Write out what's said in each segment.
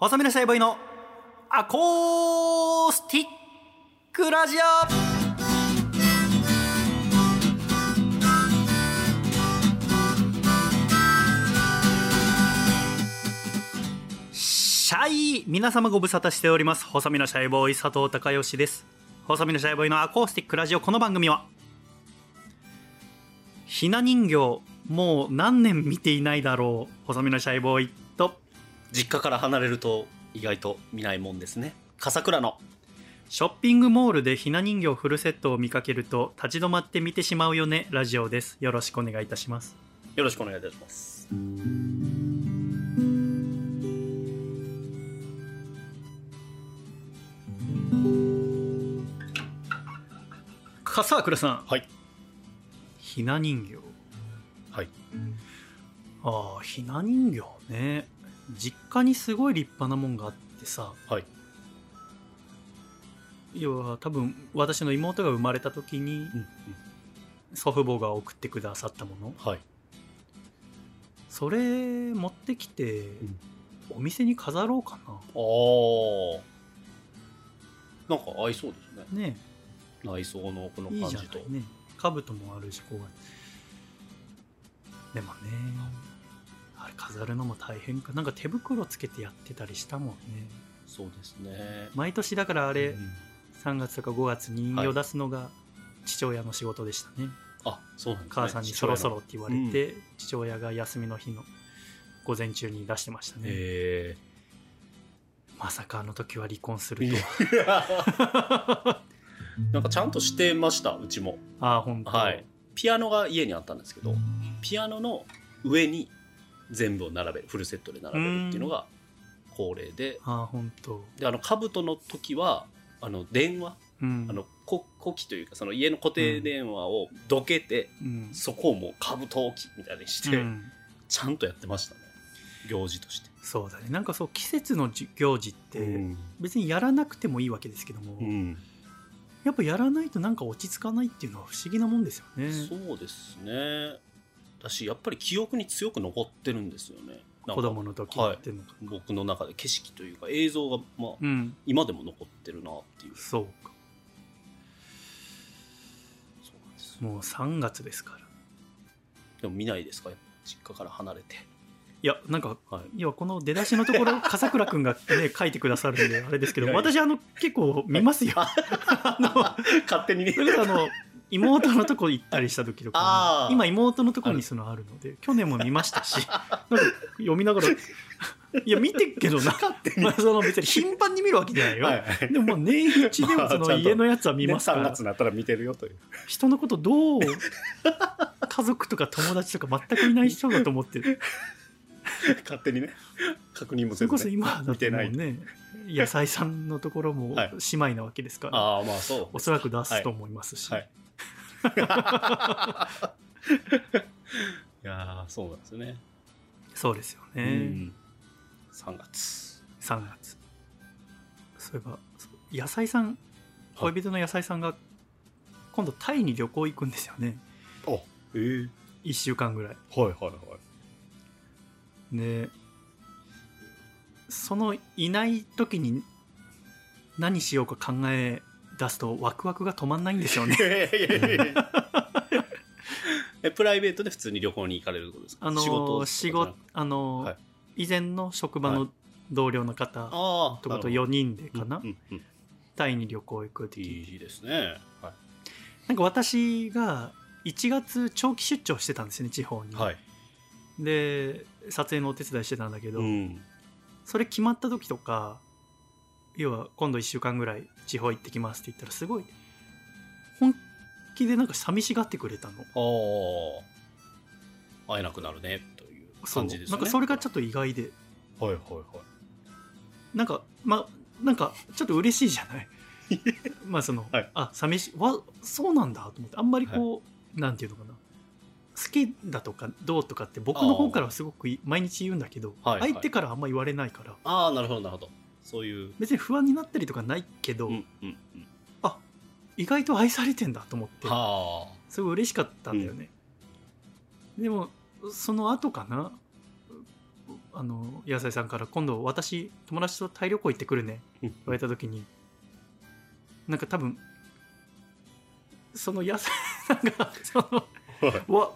細身のシャイボーイのアコースティックラジオ。シャイ皆様ご無沙汰しております。細身のシャイボーイ佐藤孝義です。細身のシャイボーイのアコースティックラジオ。この番組はひな人形もう何年見ていないだろう細身のシャイボーイ。実家から離れると意外と見ないもんですね。笠倉の。ショッピングモールでひな人形フルセットを見かけると立ち止まって見てしまうよねラジオです。よろしくお願いいたします。よろしくお願いいたします。笠倉さん。はい。ひな人形。はい。ああひな人形ね実家にすごい立派なもんがあってさはい。要は多分私の妹が生まれた時にうん祖父母が送ってくださったもの。はい。それ持ってきてん。お店に飾ろうかあー。なんか合いそうですね。なね。内装のこのいい感じと。じゃないね。兜もあるしこうでもね。あれ飾るのも大変か。なんか手袋つけてやってたりしたもんね。そうですね。毎年だからあれうん。3月とか5月に人形出すのが父親の仕事でしたね、あそうなんですね。母さんにそろそろって言われ父て、父親が休みの日の午前中に出してましたね、え。まさかあの時は離婚すると なんかちゃんとしてました？うちも。ああ本当。はい。ピアノが家にあったんですけどピアノの上に全部を並べるフルセットで並べるっていうのが恒例で。ああ本当。であの兜の時はあの電話うん。あのこ古機というかその家の固定電話をどけて、うん。そこをもう兜置きみたいにして、うん。ちゃんとやってましたね。行事として。そうだね。なんかそう季節のじ行事ってうん。別にやらなくてもいいわけですけども、うん。やっぱやらないとなんか落ち着かないっていうのは不思議なもんですよね。そうですねだしやっぱり記憶に強く残ってるんですよね。子供の時やってんのか、僕の中で景色というか映像が、まあ、うん。今でも残ってるなっていう。そうか。そうなんですもう3月ですから。でも見ないですか？やっぱ実家から離れて。いやなんかはい。いやこの出だしのところ 笠倉君がね書いてくださるんであれですけど私あの結構見ますよ。あの 勝手にねそれこそあの妹のとこ行ったりした時とか今妹のとこにそのあるので去年も見ましたし なんか読みながらいや見てっけどな。まあその別に頻繁に見るわけじゃないよ、はいでももう年一でもその家のやつは見ますか3ら、月になったら見てるよという。人のことどう家族とか友達とか全くいない人だと思ってる。勝手にね。確認もそれこそせずね今だって見てない。もうね野菜さんのところもはい。姉妹なわけですから、ああまあそうおそらく出すと思いますし、はい いやーそうなんですよね、そうですよね、うん。3月。3月。そういえば野菜さん恋人の野菜さんが今度タイに旅行行くんですよね。あええ。1週間ぐらい。はいはいはい。でそのいない時に何しようか考え出すとワクワクが止まんないんですよね。いやいやいやいや。えプライベートで普通に旅行に行かれることですか？あの仕事仕事あの、はい。以前の職場の同僚の方とかと4人でかな、うんうんうん。タイに旅行行くって聞いて。いいですね。はなんか私が1月長期出張してたんですよね地方に、い、はい。で撮影のお手伝いしてたんだけど、うん。それ決まった時とか要は今度1週間ぐらい地方行ってきますって言ったらすごい本気でなんか寂しがってくれたの。ああ会えなくなるねという感じですね。なんかそれがちょっっと意外で。とはいはいはい。なんかまなんかちょっと嬉しいじゃない？まあその、はい。あ寂しいわそうなんだと思って。あんまりこう、なんていうのかな。好きだとかどうとかって僕の方からはすごくい毎日言うんだけど、はいはい。相手からあんま言われないから。ああなるほどなるほどそういう。別に不安になったりとかないけど、うんうんうん。あ意外と愛されてんだと思ってはすごい嬉しかったんだよね、でもその後かなあの野菜さんから今度私友達とタイ旅行行ってくるねうん。言われた時になんか多分その野菜さんが そのわ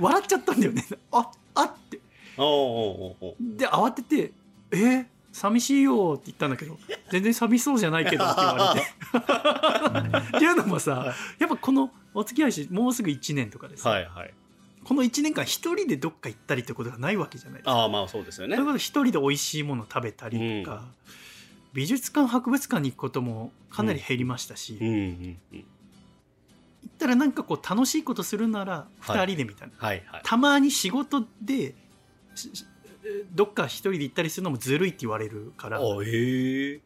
笑っちゃったんだよね。ああって。で慌てて「えー寂しいよ」って言ったんだけど「全然寂しそうじゃないけど」って言われて。っていうのもさやっぱこのお付き合いしてもうすぐ1年とかです、はいはい。この1年間一人でどっか行ったりってことがないわけじゃないですか。ああまあそうですよね。それこそ一人で美味しいもの食べたりとか、美術館博物館に行くこともかなり減りましたし、うん。うん。うん。行ったらなんかこう楽しいことするならはい2人でみたいな、はい。はい。たまに仕事でどっか一人で行ったりするのもずるいって言われるから、あへえ。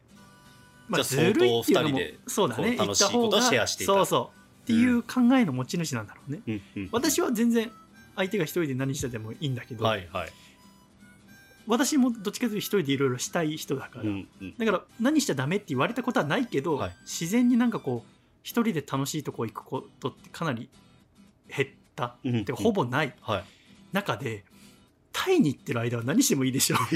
まあ、ずるいっていうのもそうだね。楽しいことをシェアしていた。そうそう。っていう考えの持ち主なんだろうね、うん。うん。私は全然相手が一人で何しててもいいんだけど、はいはい。私もどっちかというと一人でいろいろしたい人だから、うんうん。だから何しちゃダメって言われたことはないけど、はい。自然になんかこう一人で楽しいとこ行くことってかなり減った、うん。うん。ほぼない。中でタイに行ってる間は何してもいいでしょ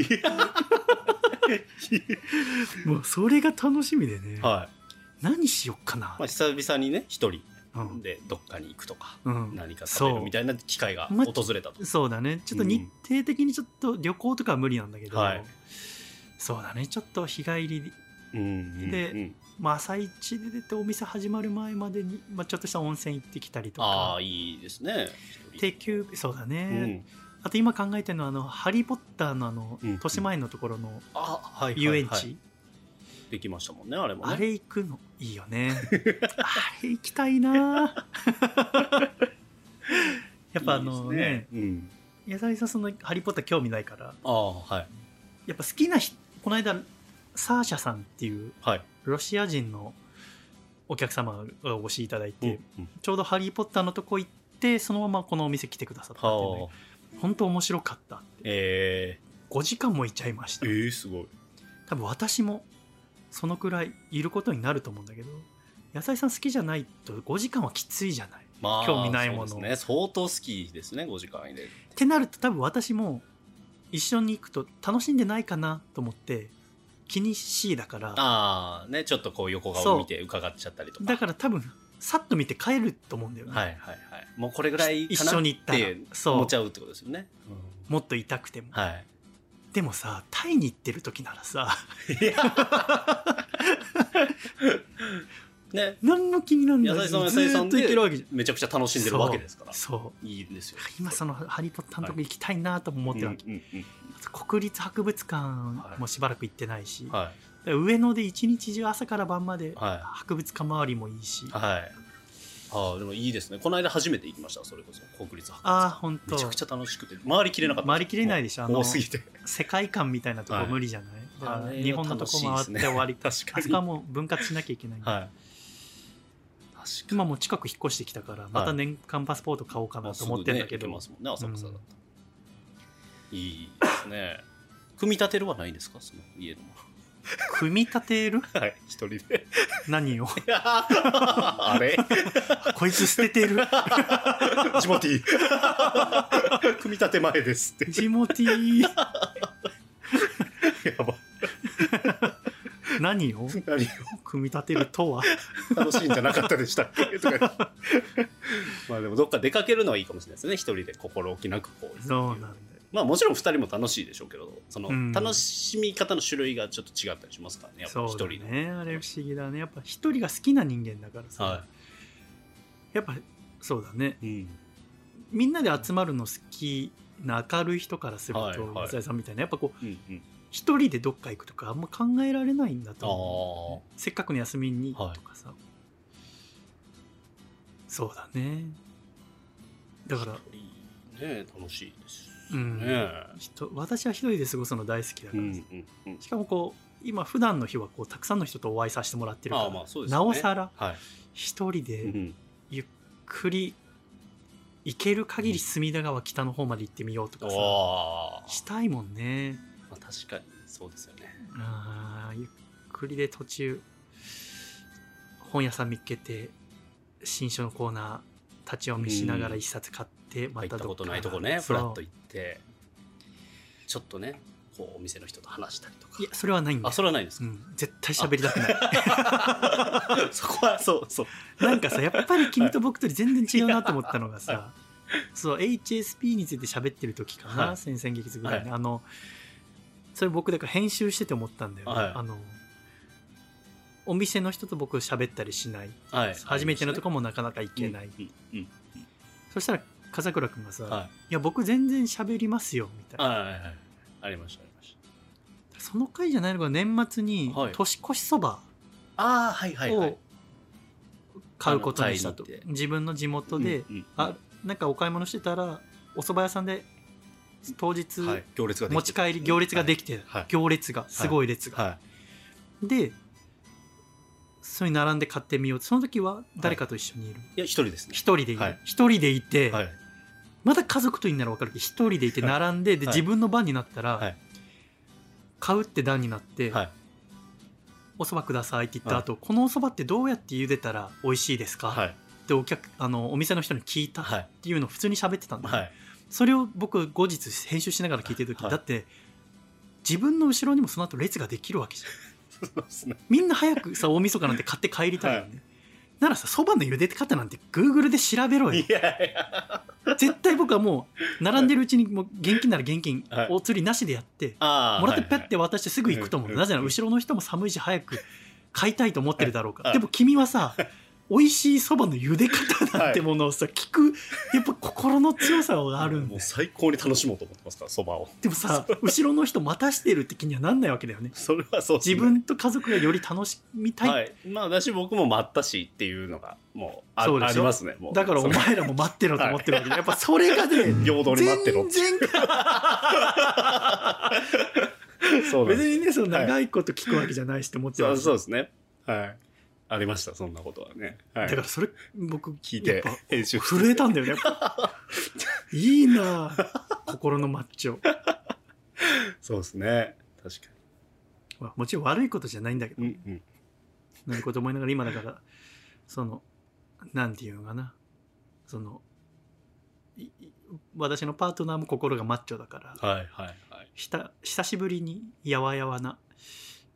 もうそれが楽しみでね、はい。何しよっかな、まあ久々にね一人うん。でどっかに行くとかうん。何か食べるみたいな機会がま訪れたと。そうだね。ちょっと日程的にちょっと旅行とかは無理なんだけど、はい。そうだね。ちょっと日帰りうんうんでうん。まあ、朝一で出てお店始まる前までに、まあ、ちょっとした温泉行ってきたりとあか。あいいですね。定休日そうだね、うんあと今考えてるのはあの「ハリー・ポッター」のあの、うん。豊島園のところのあはいはい遊園地、はいできましたもんねあれもね。あれ行くの？いいよね。あれ行きたいな。やっぱあのいいね。うん。矢沢さんその「ハリー・ポッター」興味ないから。ああはい。やっぱ好きな人この間サーシャさんっていうはい。ロシア人のお客様がお越しいただいて、うんうん。ちょうど「ハリー・ポッター」のとこ行ってそのままこのお店来てくださったっていうのはあ。で本当面白かったって。え5時間もいちゃいました。ー、えー、すごい。多分私もそのくらいいることになると思うんだけど野菜さん好きじゃないと5時間はきついじゃない？っまあ興味ないもの。そうですね。相当好きですね5時間入れる。てなると多分私も一緒に行くと楽しんでないかなと思って気にしいだから。ああねちょっとこう横顔を見て伺っちゃったりとか。だから多分さっと見て帰ると思うんだよね、はいはいはいもうこれぐらいかな一緒に行ったらってそう。思っちゃうってことですよね、もっと痛くても。はい。でもさタイに行ってる時ならさ。ね。何も気になんない。ずーっと菜さんで行けるわけじゃん。めちゃくちゃ楽しんでるわけですから。そう。いいんですよ。今その「ハリー・ポッター」のとこ行きたいなとも思ってるわけ、うんうん国立博物館もしばらく行ってないし、うんはい上野で一日中朝から晩まではい。博物館周りもいいし、はいああでもいいですね。この間初めて行きましたそれこそ。国立博物館。ああ本当。めちゃくちゃ楽しくて。回りきれなかった。回りきれないでしょ？あの多すぎて。世界観みたいなとこはい。無理じゃない、だからあれ日本のとこ回って終わり、ね。確かに。あそこはもう分割しなきゃいけない、はい。確か今もう近く引っ越してきたからまた年間パスポート買おうかになと思ってるんだけど、すぐね行けますもんね浅草だと、いいですね。組み立てるはないんですか？その家の。も組み立てる？のはい一人で。何を？あれ？こいつ捨ててる。ジモティー組み立て前ですって。ジモティーやば。何を？何を？組み立てるとは？楽しいんじゃなかったでしたっけ？とか。まあでもどっか出かけるのはいいかもしれないですね。一人で心置きなくこうそうなんだ。よまあもちろん二人も楽しいでしょうけどそのうん。楽しみ方の種類がちょっと違ったりしますからねやっぱそうだ一人の、ね。あれ不思議だね。やっぱ一人が好きな人間だからさ、はやっぱそうだね。い、うん、みんなで集まるの好きな明るい人からすると、はいはい。浅井さんみたいなやっぱこううんうん。一人でどっか行くとかあんま考えられないんだとあ思う、せっかくの休みにとかさ、そうだね。だから、ね楽しいですうん。ね人私は一人で過ごすの大好きだから、うんうんうん。しかもこう今普段の日はこうたくさんの人とお会いさせてもらってるからああまあそうですよなねおさらはい、一人でうんゆっくり行ける限り隅田川北の方まで行ってみようとかさ。したいもんね。まあ確かに。そうですよね。あーゆっくりで途中本屋さん見っけて新書のコーナー立ち読みしながら一冊買ってま行ったたどっかことないとこね。フラッと行ってちょっとねこうお店の人と話したりとか。いやそれはないんだあよそれはないですか、うん、絶対喋りたくない。そこはそうそう。なんかさやっぱり君と僕と全然違うなと思ったのがさそう HSP について喋ってる時かな、はい。先々月ぐらいに、あのそれ僕だから編集してて思ったんだよね、はい。あのお店の人と僕喋ったりしない。はい。初めてのとこもなかなか行けない、うんうん。そしたら笠倉君がさ、うんはいいや僕全然喋りますよみたいな、はいはいはいありましたありました。その回じゃないのが年末にはい。年越しそばを買うことにしたと、あの買いに行って自分の地元で、うんうんあなんかお買い物してたらお蕎麦屋さんで当日、はい、行列が持ち帰り行列ができて、はい。行列がすごい列が、はい。でそれに並んで買ってみよう。その時は誰かと一緒にいる？いや一人ですね。一、人でいる。はい。一、人でいて、はいまだ家族といいなら分かるけど一人でいて並んでで、はい。自分の番になったら、はい。買うって段になって、はい。お蕎麦くださいって言った後、このお蕎麦ってどうやって茹でたら美味しいですか、はい。ってお客あのお店の人に聞いたっはい。ていうのを普通に喋ってたんだよ。ね、はい。それを僕後日編集しながら聞いてる時、はい。だって自分の後ろにもその後列ができるわけじゃん。そうですね。みんな早くさ大晦日なんて買って帰りたいよね、ならさそばの茹で方なんて Google で調べろよ。いやいや。絶対僕はもう並んでるうちにもう現金なら現金、はい。お釣りなしでやってもらってペッて渡してすぐ行くと思う、はいなぜなら後ろの人も寒いし早く買いたいと思ってるだろうから、はいでも君はさ美味しいそばの茹で方なんてものをさ、聞く。やっぱ心の強さがあるんもうだよ最高に楽しもうと思ってますからそばを。でもさ後ろの人待たしてるって気にはなんないわけだよね。それはそうね。自分と家族がより楽しみたい、はい。まあ私僕も待ったしっていうのがもうあそうありますね。だからお前らも待ってろと思ってるわけで、やっぱそれがね平等に待ってろ全然 そう別にねその長いこと聞くわけじゃないしって思ってそうるわけそうですね。はいありましたそんなことはね、はい、だからそれ僕聞いてぱ編集震えたんだよね。いいなあ心のマッチョそうですね。確かまあもちろん悪いことじゃないんだけど、にうんうん。と思いながら今だからそのなんていうのかな。その私のパートナーも心がマッチョだから、はいはいはい。ひた久しぶりにやわやわな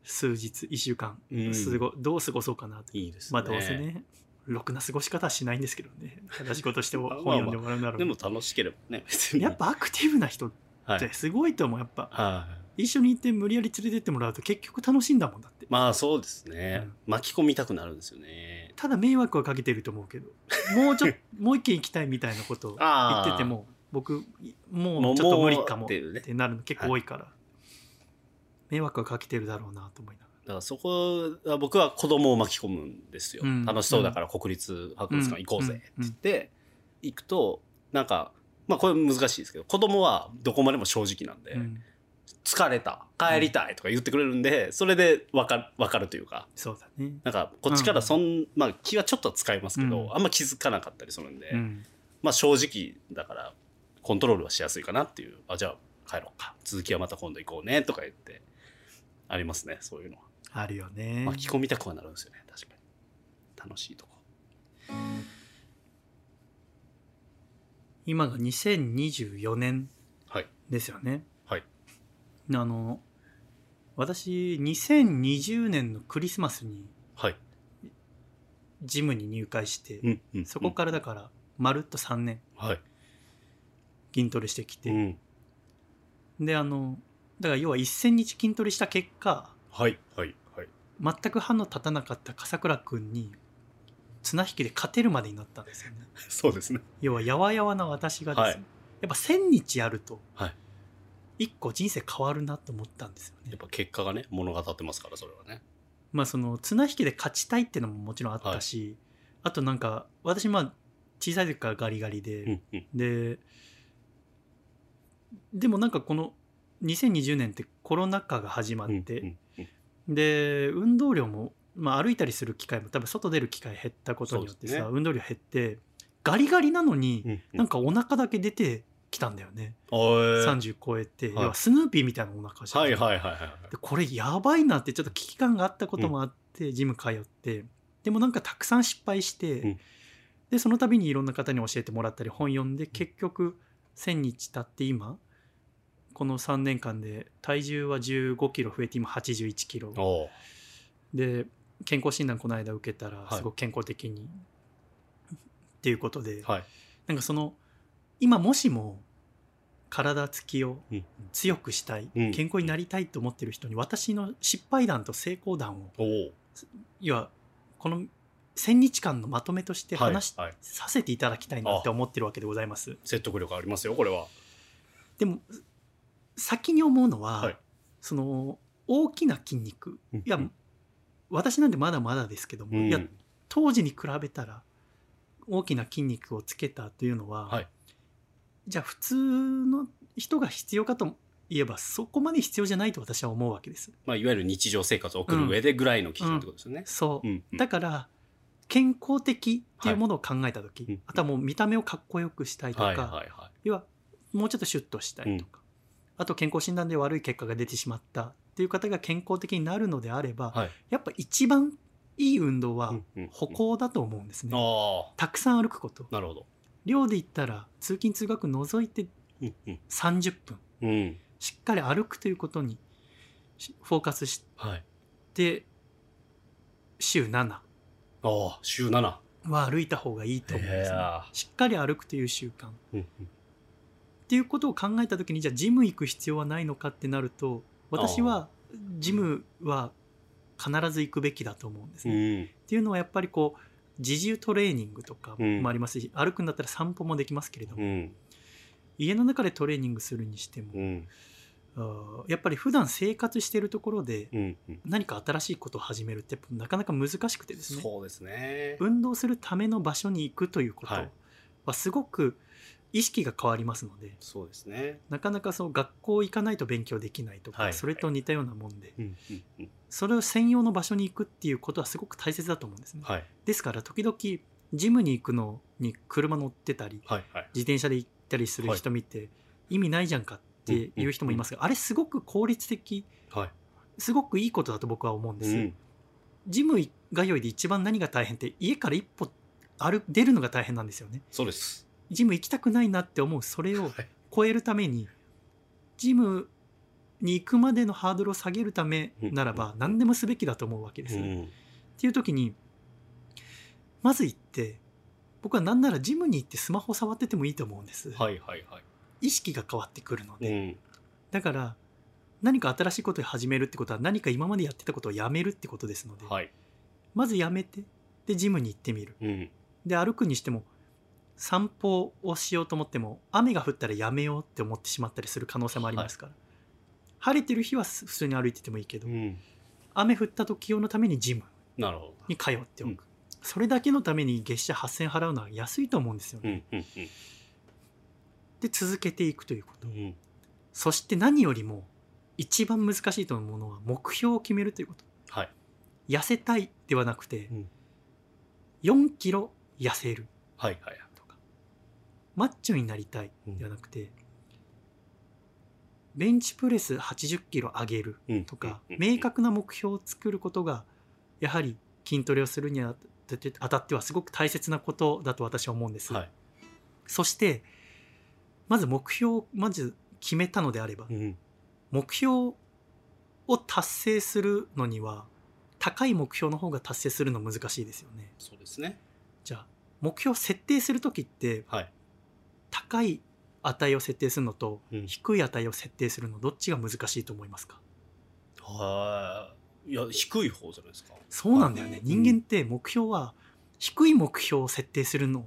数日1週間うん。すご、どう過ごそうかなと。いいですね。まあどうせねろくな過ごし方はしないんですけどね。正しいことして本読んでもらうなら。でも楽しければね別に。やっぱアクティブな人っはい。てすごいと思うやっぱ。はい。一緒に行って無理やり連れてってもらうと結局楽しいんだもんだって。まあそうですね、うん。巻き込みたくなるんですよね。ただ迷惑はかけてると思うけど。もうちょっと もう一軒行きたいみたいなことを言ってても僕ももううちょっと無理かもってなるの結構多いから、迷惑はかけてるだろうなと思いながだからそこは僕は子供を巻き込むんですよ、うん。楽しそうだから国立博物館行こうぜって言って、行くとなんかまあこれ難しいですけど子供はどこまでも正直なんで、ら、うん。疲れた帰りたいとか言ってくれるんでそれで分かる分かるというか。そうだね、なんかこっちからそん、まあ気はちょっとは使いますけど、うん。あんま気づかなかったりするんで、うん、まあ正直だからコントロールはしやすいかなっていう。あじゃあ帰ろうか。続きはまた今度行こうねとか言ってありますねそういうのは。あるよね。巻き込みたくはなるんですよね。確かに。楽しいとこ。今が2024年はい。ですよね。はい。あの私2020年のクリスマスにはい、ジムに入会して、うんうん、そこからだからまるっと3年はい、筋トレしてきて、うん、であのだから要は1000日筋トレした結果はいはいはい。全く歯の立たなかった笠倉君に綱引きで勝てるまでになったんですよね。そうですね。要はやわやわな私がですね、はい。やっぱ1000日やるとはい。一個人生変わるなと思ったんですよね。やっぱ結果がね物語ってますからそれはね。まあその綱引きで勝ちたいっていうのももちろんあったし、あとなんか私まあ小さい時からガリガリで、うんうん。ででもなんかこの2020年ってコロナ禍が始まって、うんうんうん。で運動量も、まあ、歩いたりする機会も多分外出る機会減ったことによってさ、ね。運動量減ってガリガリなのに、うんうん。なんかお腹だけ出てきたんだよね、おー30超えて、はい。要はスヌーピーみたいなお腹じゃん。はいはいはいはいでこれやばいなってちょっと危機感があったこともあって、ジム通って。でもなんかたくさん失敗して、うん。でその度にいろんな方に教えてもらったり本読んで結局1,000日経って今この3年間で体重は1 5キロ増えて今8 1キロ。で健康診断この間受けたらはい。すごく健康的に、っていうことで、はい。なんかその今もしも体つきをうん。強くしたい、うん。健康になりたいと思ってる人に私の失敗談と成功談を要はこの1000日間のまとめとして話し、はいはい。させていただきたいなって思ってるわけでございます。説得力ありますよこれは。でも先に思うのは、はい。その大きな筋肉。いやうん。私なんてまだまだですけども、うん。いや当時に比べたら大きな筋肉をつけたというのは、はい。じゃあ普通の人が必要かといえばそこまで必要じゃないと私は思うわけです。まあ、いわゆる日常生活を送る上でぐらいの基準ってことですよね。そう、うん。う。ん。だから健康的っていうものを考えた時、うん。あとはもう見た目をかっこよくしたいとか、はいはいは要はもうちょっとシュッとしたいとか、あと健康診断で悪い結果が出てしまったっていう方が健康的になるのであれば、い。はい。やっぱ一番いい運動はうんうん歩行だと思うんですね。あたくさん歩くこと。あ、なるほど。寮で言ったら通勤通学除いてうんうん30分うん。しっかり歩くということにしフォーカスしはい。て週7ああ、週7。は歩いた方がいいと思うんですねしっかり歩くという習慣っうんうんていうことを考えた時にじゃあジム行く必要はないのかってなると私はジムは必ず行くべきだと思うんですうね。っん。ていうのはやっぱりこう自重トレーニングとかうんもありますし、歩くんだったら散歩もできますけれども、うん。家の中でトレーニングするにしても、うん。やっぱり普段生活しているところでうん。うん。何何か新しいことを始めるってなかなか難しくてですねそうですね。運動するための場所に行くということはいはすごく意識が変わりますのでそうですね。なかなかそう学校行かないと勉強できないとか、はいそれと似たようなもんで。それを専用の場所に行くっていうことはすごく大切だと思うんですね、はい。ですから時々ジムに行くのに車乗ってたりはい。はい。自転車で行ったりする人見て、意味ないじゃんかっていう人もいますが、あれすごく効率的はい。すごくいいことだと僕は思うんです、うん。ジム通いで一番何が大変って家から一歩歩出るのが大変なんですよねそうです。ジム行きたくないなって思うそれをはい。超えるためにジムに行くまでのハードルを下げるためならば何でもすべきだと思うわけです、っうん。ていう時にまず行って僕は何ならジムに行ってスマホ触っててもいいと思うんです、はい。はい。はい。意識が変わってくるので、うん。だから何か新しいことを始めるってことは何か今までやってたことをやめるってことですので、はい。まずやめてでジムに行ってみるうん。で歩くにしても散歩をしようと思っても雨が降ったらやめようって思ってしまったりする可能性もありますから、晴れてる日は普通に歩いててもいいけど、うん。雨降った時用のためにジム。に通っておく、うんそれだけのために月謝8000円払うのは安いと思うんですよね、うん。うん。で続けていくということうん。そして何よりも一番難しいと思うのは目標を決めるということはい。痩せたいではなくてうん。4キロ痩せるはい。はい。とかマッチョになりたいではなくて、ベンチプレス80キロ上げるうん。とか、うん明。確な目標を作ることがやはり筋トレをするにあたってはすごく大切なことだと私は思うんです、はい。そしてまず目標をまず決めたのであれば、うん。目標を達成するのには高い目標の方が達成するの難しいですよねそうですね。じゃあ目標を設定する時ってはい。高い値を設定するのとうん。低い値を設定するのどっちが難しいと思いますか？はい。いや、低い方じゃないですか。そうなんだよね、はい人間って目標は低い目標を設定するのっ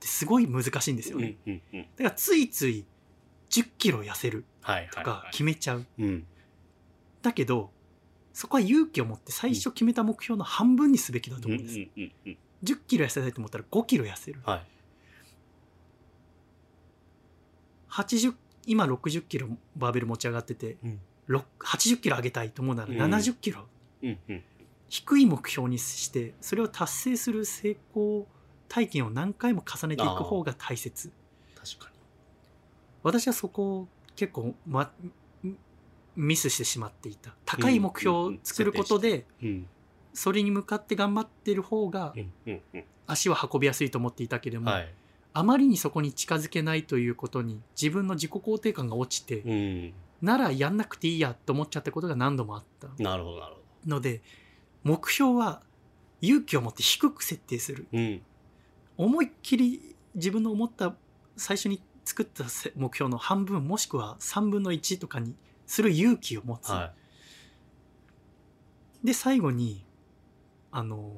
てすごい難しいんですようん。ね、うん。うん。だからついつい1 0キロ痩せるはい。はい。とかはい決めちゃう、うん。だけどそこは勇気を持って最初決めた目標の半分にすべきだとうん。思うんです、うん。うん。うん。1 0キロ痩せたいと思ったら5キロ痩せるはい。80今60キロバーベル持ち上がっててうん。ろ80キロ上げたいと思うならうん70キロ、うん。うん。低い目標にしてそれを達成する成功体験を何回も重ねていく方が大切確か私はそこを結構、ま、ミスしてしまっていた高い目標を作ることで。それに向かって頑張ってる方が。足は運びやすいと思っていたけれども、はい。あまりにそこに近づけないということに自分の自己肯定感が落ちてうん。ならやんなくていいやと思っちゃったことが何度もあった。なるほどなるほので目標は勇気を持って低く設定する。どうん。思いっきり自分の思った最初に作ったせ目標の半分もしくは3分の1とかにする勇気を持つ、はで最後にあの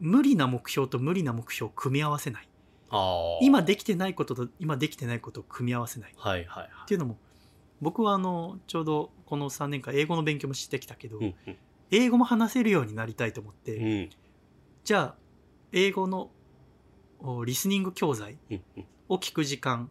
無理な目標と無理な目標を組み合わせない今できてないことと今できてないことを組み合わせない。っはいはい。はていうのも僕はあのちょうどこの3年間英語の勉強もしてきたけど、いうん。英語も話せるようになりたいと思って、うんうん。じゃあ英語のおリスニング教材うんうん。を聞く時間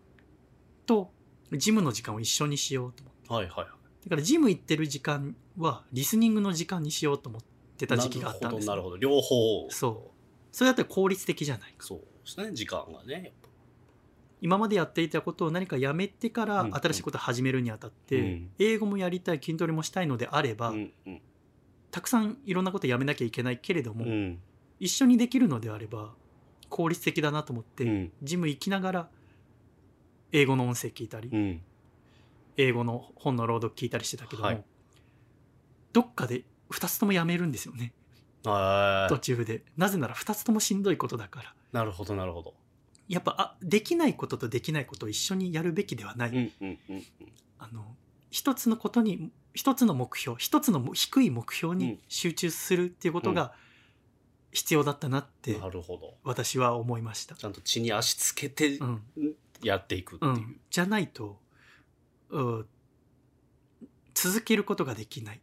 とジムの時間を一緒にしようと思って。はいはいはい。だからジム行ってる時間はリスニングの時間にしようと思ってた時期があったんですなるほどなるほど。両方そう。それだったら効率的じゃないか。そうですね時間がね。今までやっていたことを何かやめてからうん新しいことを始めるにあたって、うん。英語もやりたい筋トレもしたいのであれば、うんうん。たくさんいろんなことやめなきゃいけないけれども、うん。一緒にできるのであれば効率的だなと思って、うん。ジム行きながら英語の音声聞いたり、うん。英語の本の朗読聞いたりしてたけども、はい。どっかで2つともやめるんですよね。あ途中で。なぜなら2つともしんどいことだからなるほどなるほど。やっぱあできないこととできないことを一緒にやるべきではない、うんうんうんうん。あの一つのことに一つの目標一つのも低い目標にうん集中するっていうことが必要だったなって私は思いました。ちゃんと地に足つけてうん。やっていくっていう、うん、じゃないとうん続けることができない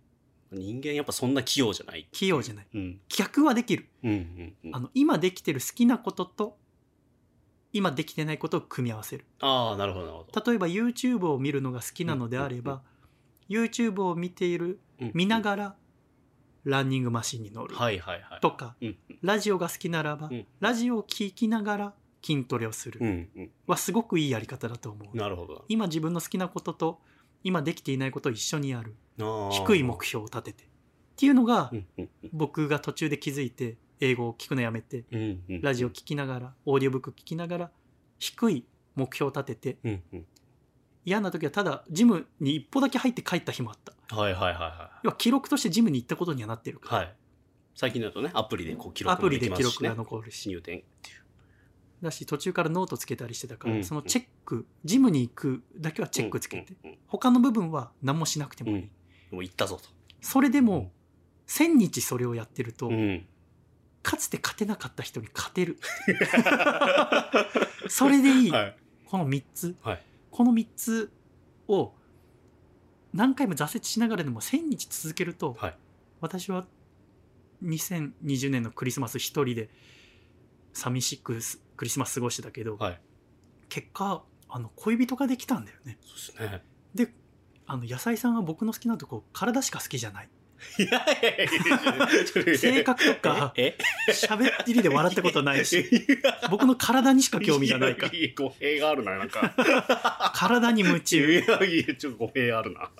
人間やっぱそんな器用じゃない。器用じゃない。うん。逆はできる。うんうんうん。あの今できてる好きなことと今できてないことを組み合わせる。ああなるほどなるほど。例えば YouTube を見るのが好きなのであれば、YouTube を見ているうん見ながらランニングマシンに乗る。はいはいはい。とか、うんラジオが好きならば、うんラジオを聴きながら筋トレをする、うんうん。はすごくいいやり方だと思う。なるほど。今自分の好きなことと今できていないことを一緒にやる。な低い目標を立てて。っていうのが僕が途中で気づいて英語を聞くのやめてラジオ聞きながらオーディオブック聞きながら低い目標を立てて嫌な時はただジムに一歩だけ入って帰った日もあった。はいはいはいは要は記録としてジムに行ったことにはなってるから、いはい。最近だとねアプリでこう記ア録もプリで記録が残るし。入店っていう。だし途中からノートつけたりしてたから、うん。そのチェックジムに行くだけはチェックつけて、うんうんうん。他の部分は何もしなくてもいい、うんもう行ったぞと。それでも1000日それをやってると、うん。かつて勝てなかった人に勝てる。それでいい、はい。この3つ、はい。この3つを何回も挫折しながらでも1000日続けると、はい。私は2020年のクリスマス一人で寂しくすクリスマス過ごしてたけど、はい。結果あの恋人ができたんだよね。ですね。であの野菜さんは僕の好きなとこ体しか好きじゃない。いやいやいや性格とかえ喋ってりで笑ったことないし僕の体にしか興味がないから。語弊があるななんか体に夢い中やいやちょっと語弊あるな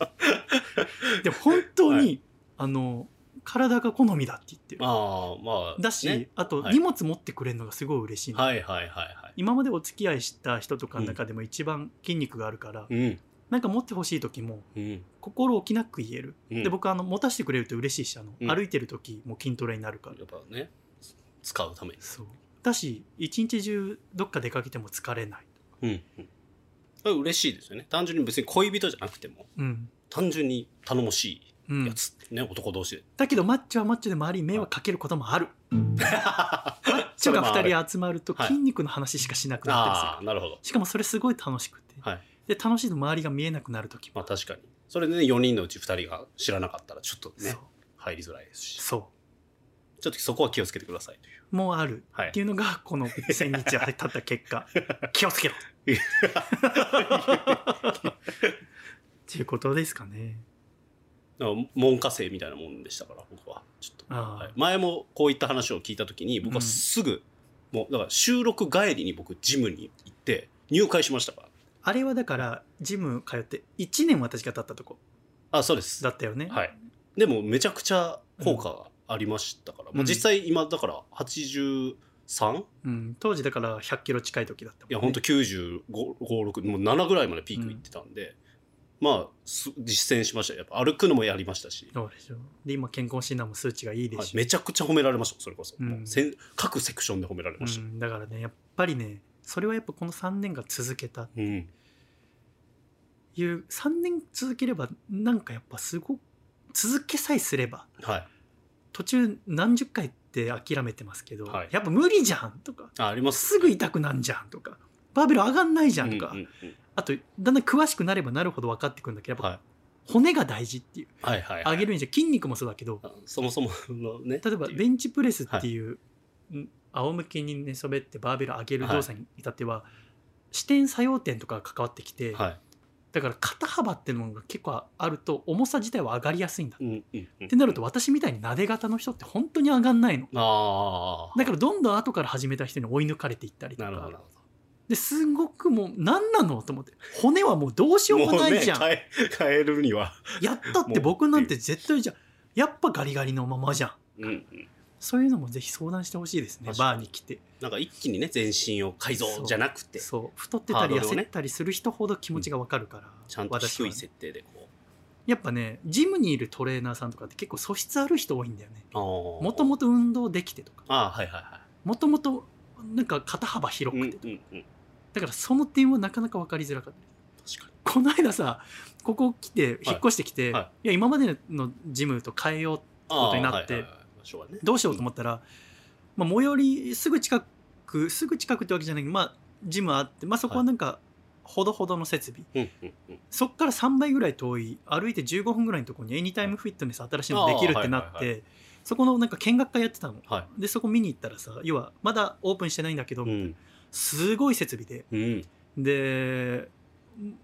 で本当に、はいあの体が好みだって言ってるまあまあだし、ねあとはい荷物持ってくれるのがすごい嬉しいの、はいはいはいはい今までお付き合いした人とかの中でも一番筋肉があるから、うんなんか持ってほしい時もうん。心置きなく言える、うん。で僕あの持たせてくれると嬉しいしあの、うん。歩いてる時も筋トレになるから。やっぱね使うために。そう。だし一日中どっか出かけても疲れない。うんうん。嬉しいですよね。単純に別に恋人じゃなくてもうん、単純に頼もしうん。いやつ、ね男同士で。だけどマッチョはマッチョで周りに迷惑かけることもある、マッチョが2人集まるとはい筋肉の話しかしなくなったりする、ああなるほど。しかもそれすごい楽しくて、はいで楽しいと周りが見えなくなる時も。まあ確かに。それでね4人のうち2人が知らなかったらちょっとねそう。入りづらいですし。そちょっとそこは気をつけてくださいという。うもうある。はい。っていうのがこの1000日経った結果。気をつけろ。っていうことですかね。だから門下生みたいなもんでしたから僕は。ちょっと、ああ。はい。前もこういった話を聞いた時に僕はすぐ、もうだから収録帰りに僕ジムに行って入会しましたからあれはだからジム通って1年私が経ったとこあそうです。だったよね、はい。でもめちゃくちゃ効果がありましたから、もう実際今だから83、うん、当時だから100キロ近い時だったもん、ね、いや本当95、6もう7ぐらいまでピークいってたんで、まあす実践しました。よやっぱ歩くのもやりましたし、そうでしょ。で今健康診断も数値がいいではい。すし、めちゃくちゃ褒められましたそれこそ、うん各セクションで褒められました、うん、だからねやっぱりねそれはやっぱこの3年間続けた。うん。いう3年続ければなんかやっぱすごく続けさえすればはい。途中何十回って諦めてますけど、はい。やっぱ無理じゃんとかあありますすぐ痛くなんじゃんとかバーベル上がんないじゃんとか、うんうんうん。あとだんだん詳しくなればなるほど分かってくるんだけどやっぱはい。骨が大事っていうはいはいはい。上げるんじゃ筋肉もそうだけどあそもそものね。例えばベンチプレスっていう、ん仰向けに寝そべってバーベル上げる動作に至っては、視点作用点とかが関わってきて、はい。だから肩幅っていうのが結構あると重さ自体は上がりやすいんだ、うんうんうんってなると私みたいになで型の人って本当に上がんないの。だからどんどん後から始めた人に追い抜かれていったりとか。なるほどなるほですごくもう何なのと思って骨はもうどうしようもないじゃん、もうね変え変えるには。やったって僕なんて絶対じゃん。やっぱガリガリのままじゃん。うんうんそういうのもぜひ相談してほしいですね。バーに来て。なんか一気にね全身を改造じゃなくて。そう。太ってたり痩せたりする人ほど気持ちがわかるから、ちゃんと低い設定でこやっぱねジムにいるトレーナーさんとかって結構素質ある人多いんだよね。うももともと運動できてとか。ああはいはいはもともとなんか肩幅いうんうん広くてとか、うんだからその点はなかなか分かりづらかった。確かこの間さここ来て引っ越してきて、はいはい。いや今までのジムと変えようにことになってはいはいはいどうしようと思ったら、まあ、最寄りすぐ近くすぐ近くってわけじゃないけど、まあ、ジムあって、まあ、そこはなんかほどほどの設備、そっから3倍ぐらい遠い歩いて15分ぐらいのところにエニタイムフィットネス新しいのできるってなって、そこのなんか見学会やってたの。はでそこ見に行ったらさ要はまだオープンしてないんだけど、いうん。すごい設備で。うん。で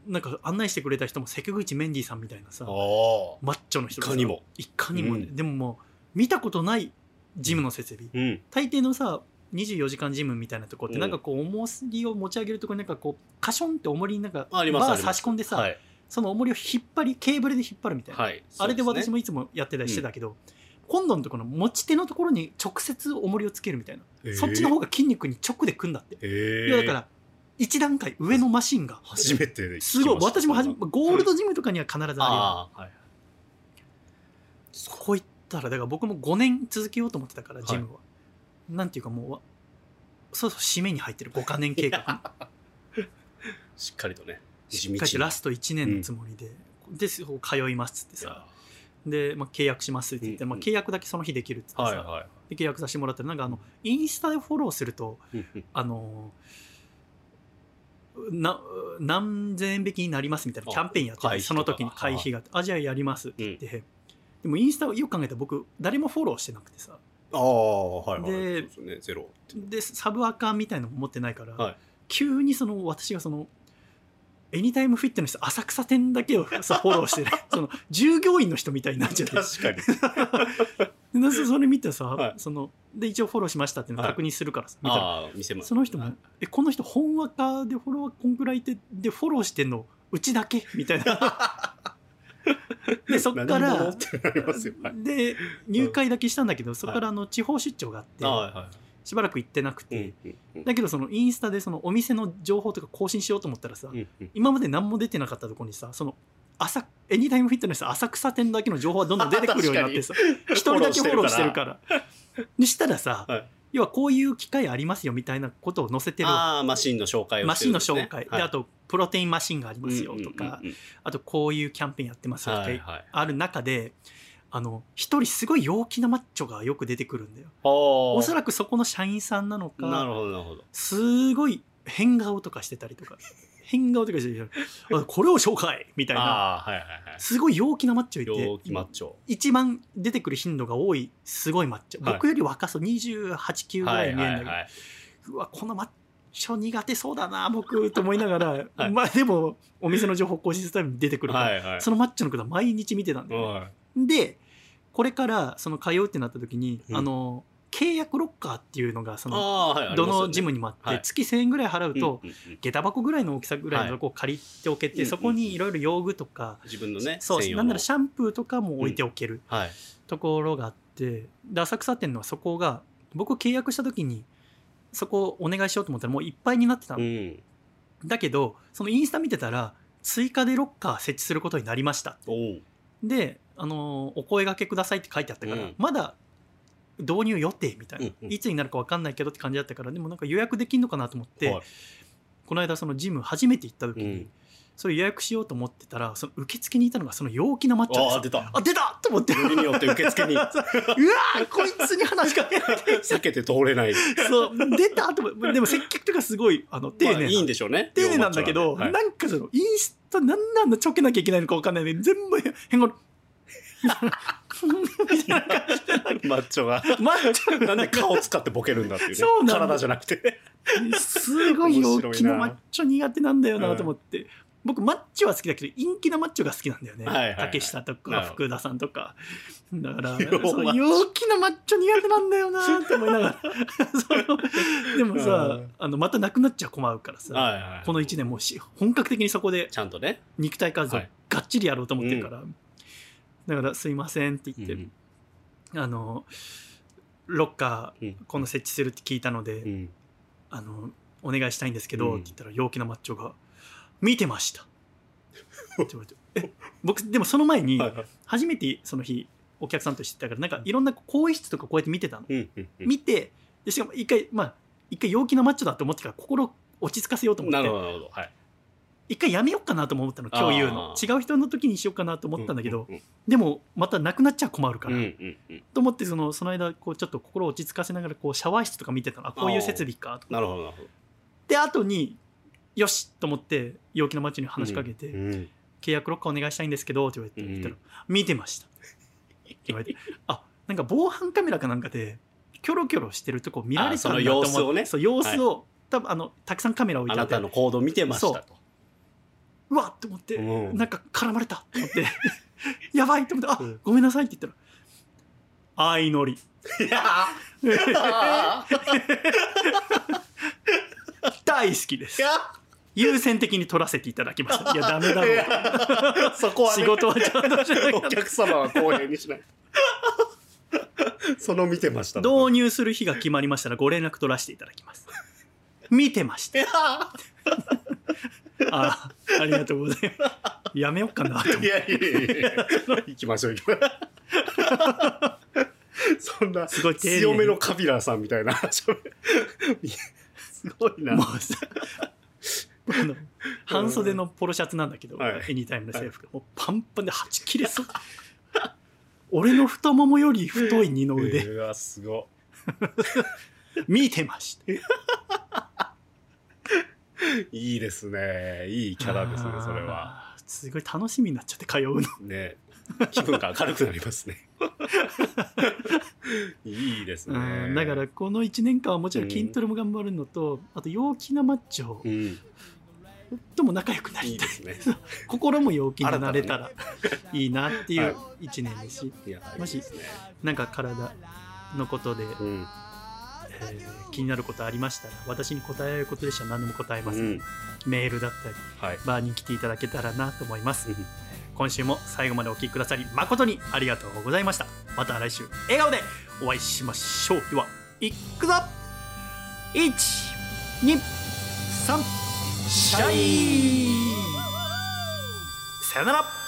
なんか案内してくれた人も関口メンディーさんみたいなさマッチョの人いかにも。いかにもね、うん。でももう見たことないジムの設備、うん。大抵のさ24時間ジムみたいなとこってうんなんかこう重りを持ち上げるとこになんかこうカションって重りになんかバー差し込んでさ、はい。その重りを引っ張りケーブルで引っ張るみたいな、はい。あれで私ももいつもやってたりしてたけど、今度のところの持ち手のところに直接重りをつけるみたいな、そっちの方が筋肉に直でくんだって、えいやだから1段階上のマシンが初めてすごい。私もはじめゴールドジムとかには必ずあるよ。はいここ行ったらだから僕も5年続けようと思ってたからジムは、なんていうかもうわそうそう締めに入ってる5か 年計画。しっかりとねしっかりとラスト1年のつもりで、でそう通いますってさ。で、まあ、契約しますって言って、うんまあ、契約だけその日できるっつってさ、はいはいで契約させてもらったらなんかあのインスタでフォローするとうんうん。あのな何千円引きになりますみたいなキャンペーンやってその時に会費があじゃあやりますって言って、でもインスタをよく考えたら僕誰もフォローしてなくてさ。ああはいはいでそうですね。ゼロ。でサブアカみたいのも持ってないから、はい。急にその私がそのエニタイムフィットネス浅草店だけをさフォローしてね その従業員の人みたいになっちゃって。確かに。でそそれ見てさ、はい。そので一応フォローしましたっていうのを確認するからさ、見たら。ああ見せます。その人も、はい。えこの人本アカでフォロワーこんくらいででフォローしてんのうちだけ？みたいな でそっからで入会だけしたんだけど、そこからあの地方出張があって、しばらく行ってなくいて、だけどそのインスタでそのお店の情報とか更新しようと思ったらさ、今まで何も出てなかったところにさその朝エニタイムフィットネス浅草店だけの情報はどんどん出てくるようになってさ一人だけフォローしてるから。にしたらさ、はい要はこういう機械ありますよみたいなことを載せてるああマシンの紹介をマシンの紹介、はい。であとプロテインマシンがありますよとか、うんうんうんうん。あとこういうキャンペーンやってますよとか、はいはい。ある中であの一人すごい陽気なマッチョがよく出てくるんだよ。おおそらくそこの社員さんなのかなるほどなるほど。すごい変顔とかしてたりとか変顔とかしてあこれを紹介みたいな。はいはいはい。すごい陽気なマッチョいて陽気マッチョ。一番出てくる頻度が多いすごいマッチョ、はい。僕より若そう289ぐらいに見えるんだけど、はいはいはい。うわこのマッチョ苦手そうだな僕と思いながら、はい。まあでもお店の情報更新するために出てくるから、はいはい。そのマッチョのことは毎日見てたんだよね、はい。でこれからその通うってなった時に、うん。あの契約ロッカーっていうのがそのどのジムにもあって、はい。月1000円ぐらい払うと、うんうんうん。下駄箱ぐらいの大きさぐらいのとこを借りておけて、はい。そこにいろいろ用具とか、自分のねそうなんならシャンプーとかも置いておけるはい。ところがあってで浅草店のはそこが僕契約した時にそこお願いしようと思ったらもういっぱいになってたの、うん。だけどそのインスタ見てたら追加でロッカー設置することになりました。で、あのお声掛けくださいって書いてあったから、うん。まだ導入予定みたいな、うんうん。いつになるか分かんないけどって感じだったからでもなんか予約できんのかなと思って、はい。この間そのジム初めて行った時に、うん。それ予約しようと思ってたらその受付にいたのがその陽気なマッチョでさああ出た。あ出たと思って。よりによって受付に。うわーこいつに話しかけられて。避けて通れない。そう出たと思って。でも接客とかすごいあの丁寧な、まあいいんでしょうね。丁寧なんだけど、はい。なんかそのインスタなんなんだちょけなきゃいけないのか分かんないね全部変顔みたいな感じでマッチョが。マッチョなんで顔使ってボケるんだっていうね。そうなんだ。体じゃなくて。すごい陽気なマッチョ苦手なんだよなと思って、僕マッチョは好きだけど陰気なマッチョが好きなんだよね、はいはいはい。竹下とか福田さんとか。だから その陽気なマッチョ苦手なんだよなって思いながら。でもさうん。あのまたなくなっちゃ困るからさ、はいはいこの1年もうし本格的にそこでちゃんとね。肉体活動はい。がっちりやろうと思ってるから、だから「すいません」って言って、うん。あのロッカーうん。今度設置するって聞いたので、うん。あのお願いしたいんですけど、うん。って言ったら陽気なマッチョが「見てました」って言われてえ僕でもその前に初めてその日お客さんとしてたからなんかいろんな更衣室とかこうやって見てたの、見てでしかも一回まあ一回陽気なマッチョだと思ってから心落ち着かせようと思って。はい一回やめようかなとも思ったの今日言うの違う人の時にしようかなと思ったんだけど、うんでもまたなくなっちゃ困るから、うんうんうん。と思ってそのその間こうちょっと心を落ち着かせながらこうシャワー室とか見てたの。あこういう設備かとなるほどなるほどで後によしと思って陽気なマッチョに話しかけて、うん契約ロッカーお願いしたいんですけどって言われて、ったら見てました。って言われて。あなんか防犯カメラかなんかでキョロキョロしてるとこ見られてたんだと思ってあその様子をね。そう様子を、多分あのたくさんカメラ置いあてあって。なたの行動見てましたとうわっと思って、うん。なんか絡まれたと思って やばいと思ってあ、うん。ごめんなさいって言ったら相乗り。いや大好きです。優先的に取らせていただきました。いやダメだろうそこはね。仕事はちゃんとしなきゃ。お客様は公平にしない。その見てました導入する日が決まりましたらご連絡取らせていただきます。見てましたあありがとうございます。やめよっかな。と思っていやいやいやいや。行きましょう行きましょう。そんなすごい強めのカビラさんみたいな。すごいな。もうさあの半袖のポロシャツなんだけど、はい。エニタイムの制服。がもうパンパンではち切れそう。俺の太ももより太い二の腕、うわすご。見てましたい いいですね。いいキャラですねそれは。すごい楽しみになっちゃって通うの。ね。気分が明るくなりますね。いいですね。うんだからこの1年間はもちろん筋トレも頑張るのと、あと陽気なマッチョうん。とも仲良くなりたい。ですね。心も陽気になれたらいいなっていう1年ですし、もしなんか体のことで、うんえー気になることありましたら私に答えられることでしたら何でも答えます、うん。メールだったりはい。バーに来ていただけたらなと思います。うん。今週も最後までお聞きくださり誠にありがとうございました。また来週笑顔でお会いしましょう。ではいくぞ。123シャイ。さよなら